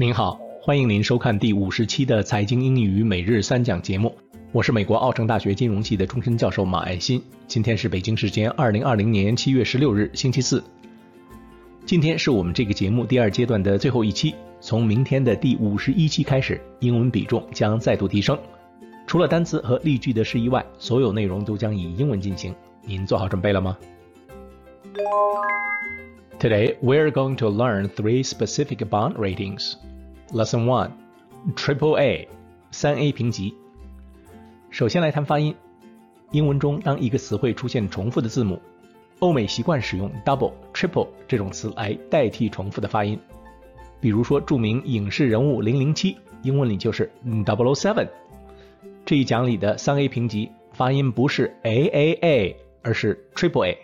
您好，欢迎您收看第五十期的财经英语每日三讲节目。我是美国奥城大学金融系的终身教授马爱新。今天是北京时间二零二零年七月十六日，星期四。今天是我们这个节目第二阶段的最后一期。从明天的第五十一期开始，英文比重将再度提升。除了单词和例句的释义外，所有内容都将以英文进行。您做好准备了吗？Today we're going to learn three specific bond ratings. Lesson One, Triple A，三 A 评级。首先来谈发音。英文中，当一个词汇出现重复的字母，欧美习惯使用 double、triple 这种词来代替重复的发音。比如说，著名影视人物零零七，英文里就是 double seven。这一讲里的三 A 评级发音不是 A A A，而是 Triple A。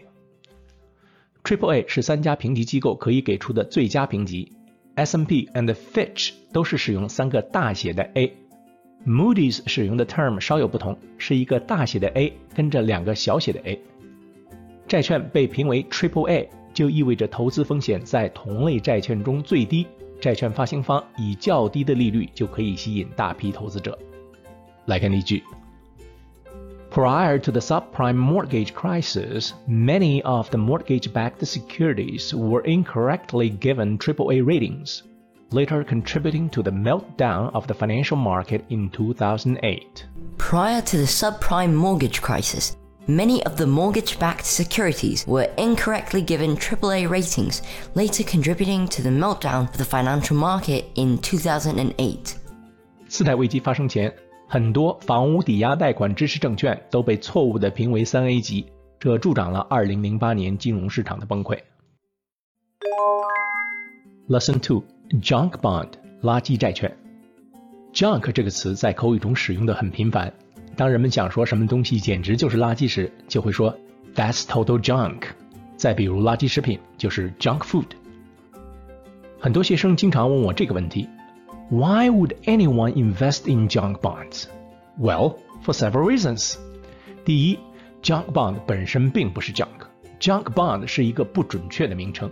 Triple A 是三家评级机构可以给出的最佳评级。S&P and Fitch 都是使用三个大写的 A，Moody's 使用的 term 稍有不同，是一个大写的 A 跟着两个小写的 A。债券被评为 Triple A，就意味着投资风险在同类债券中最低，债券发行方以较低的利率就可以吸引大批投资者。来看例句。Prior to the subprime mortgage crisis, many of the mortgage backed securities were incorrectly given AAA ratings, later contributing to the meltdown of the financial market in 2008. Prior to the subprime mortgage crisis, Many of the mortgage backed securities were incorrectly given AAA ratings, later contributing to the meltdown of the financial market in 2008. 次贷危机发生前， 很多房屋抵押贷款支持证券都被错误地评为三 A 级，这助长了2008年金融市场的崩溃。Lesson Two: Junk Bond，垃圾债券。Junk 这个词在口语中使用的很频繁。当人们想说什么东西简直就是垃圾时，就会说 That's total junk。再比如垃圾食品就是 junk food。很多学生经常问我这个问题。Why would anyone invest in junk bonds? Well, for several reasons. 第一，junk bond 本身并不是 junk，junk bond 是一个不准确的名称。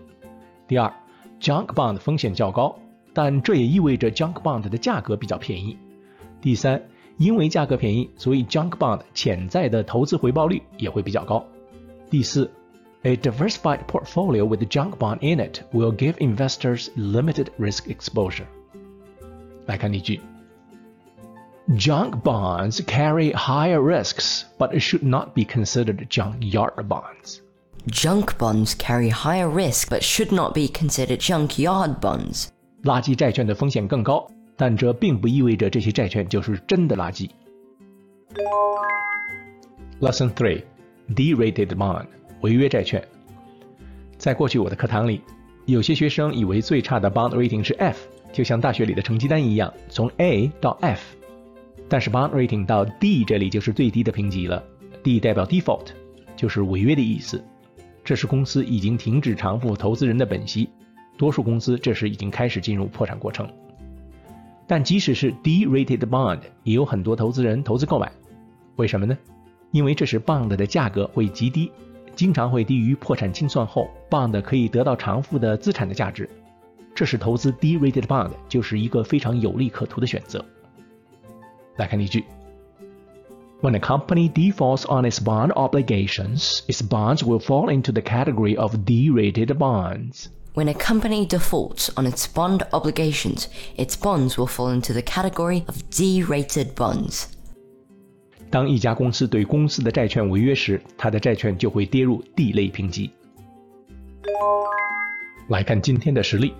第二，junk bond 风险较高，但这也意味着 junk bond 的价格比较便宜。第三，因为价格便宜，所以 junk bond 潜在的投资回报率也会比较高。第四，a diversified portfolio with junk bond in it will give investors limited risk exposure. 来看例句：Junk bonds carry higher risks, but should not be considered junkyard bonds. Junk bonds carry higher risk, but should not be considered junkyard bonds. 垃圾债券的风险更高，但这并不意味着这些债券就是真的垃圾。Lesson Three: D-rated bond，违约债券。在过去我的课堂里，有些学生以为最差的 bond rating 是 F。 就像大学里的成绩单一样，从 A 到 F，但是 bond rating 到 D 这里就是最低的评级了。D 代表 default，就是违约的意思。这是公司已经停止偿付投资人的本息，多数公司这时已经开始进入破产过程。但即使是 D-rated bond，也有很多投资人投资购买。为什么呢？因为这时 bond 的价格会极低，经常会低于破产清算后 bond 可以得到偿付的资产的价值。这是投资低 rated bond 就是一个非常有利可图的选择。来看例句：When a company defaults on its bond obligations, its bonds will fall into the category of D-rated bonds. When a company defaults on its bond obligations, its bonds will fall into the category of D-rated bonds. 当一家公司对公司的债券违约时，它的债券就会跌入 D 类评级。来看今天的实例。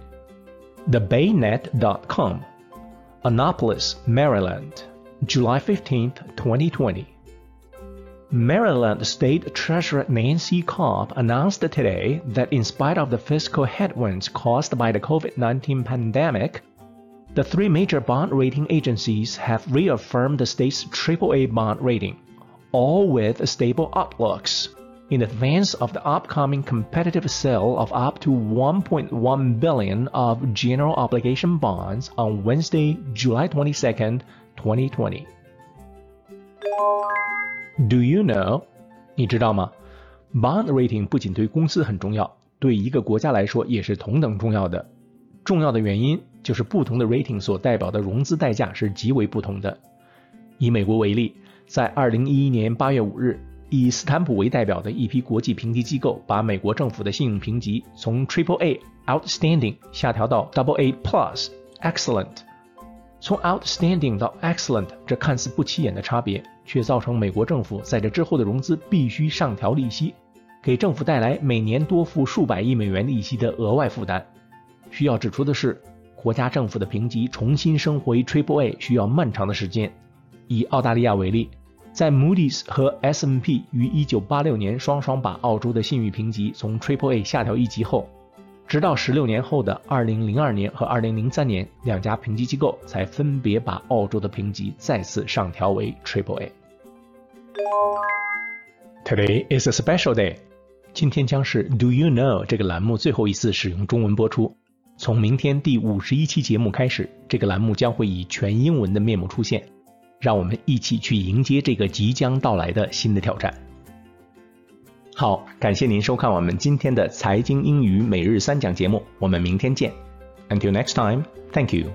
TheBayNet.com, Annapolis, Maryland, July 15, 2020. Maryland State Treasurer Nancy Cobb announced today that in spite of the fiscal headwinds caused by the COVID 19 pandemic, the three major bond rating agencies have reaffirmed the state's AAA bond rating, all with stable outlooks in advance of the upcoming competitive sale of up to 1.1 billion of general obligation bonds on Wednesday, July 22, 2020. Do you know? 你知道吗？Bond rating 不仅对公司很重要，对一个国家来说也是同等重要的。 重要的原因就是不同的 rating 所代表的融资代价是极为不同的。以美国为例，在2011年8月5日， 以斯坦普为代表的一批国际评级机构把美国政府的信用评级从 Triple A Outstanding 下调到 Double A Plus Excellent。从 Outstanding 到 Excellent 这看似不起眼的差别，却造成美国政府在这之后的融资必须上调利息，给政府带来每年多付数百亿美元利息的额外负担。需要指出的是，国家政府的评级重新升回 Triple A 需要漫长的时间。以澳大利亚为例，在 Moody's 和 S&P 于1986年双双把澳洲的信誉评级从 Triple A 下调一级后，直到16年后的2002年和2003年，两家评级机构才分别把澳洲的评级再次上调为 Triple A。Today is a special day。今天将是 Do You Know 这个栏目最后一次使用中文播出。从明天第五十一期节目开始，这个栏目将会以全英文的面目出现。让我们一起去迎接这个即将到来的新的挑战。好，感谢您收看我们今天的财经英语每日三讲节目，我们明天见。Until next time, thank you.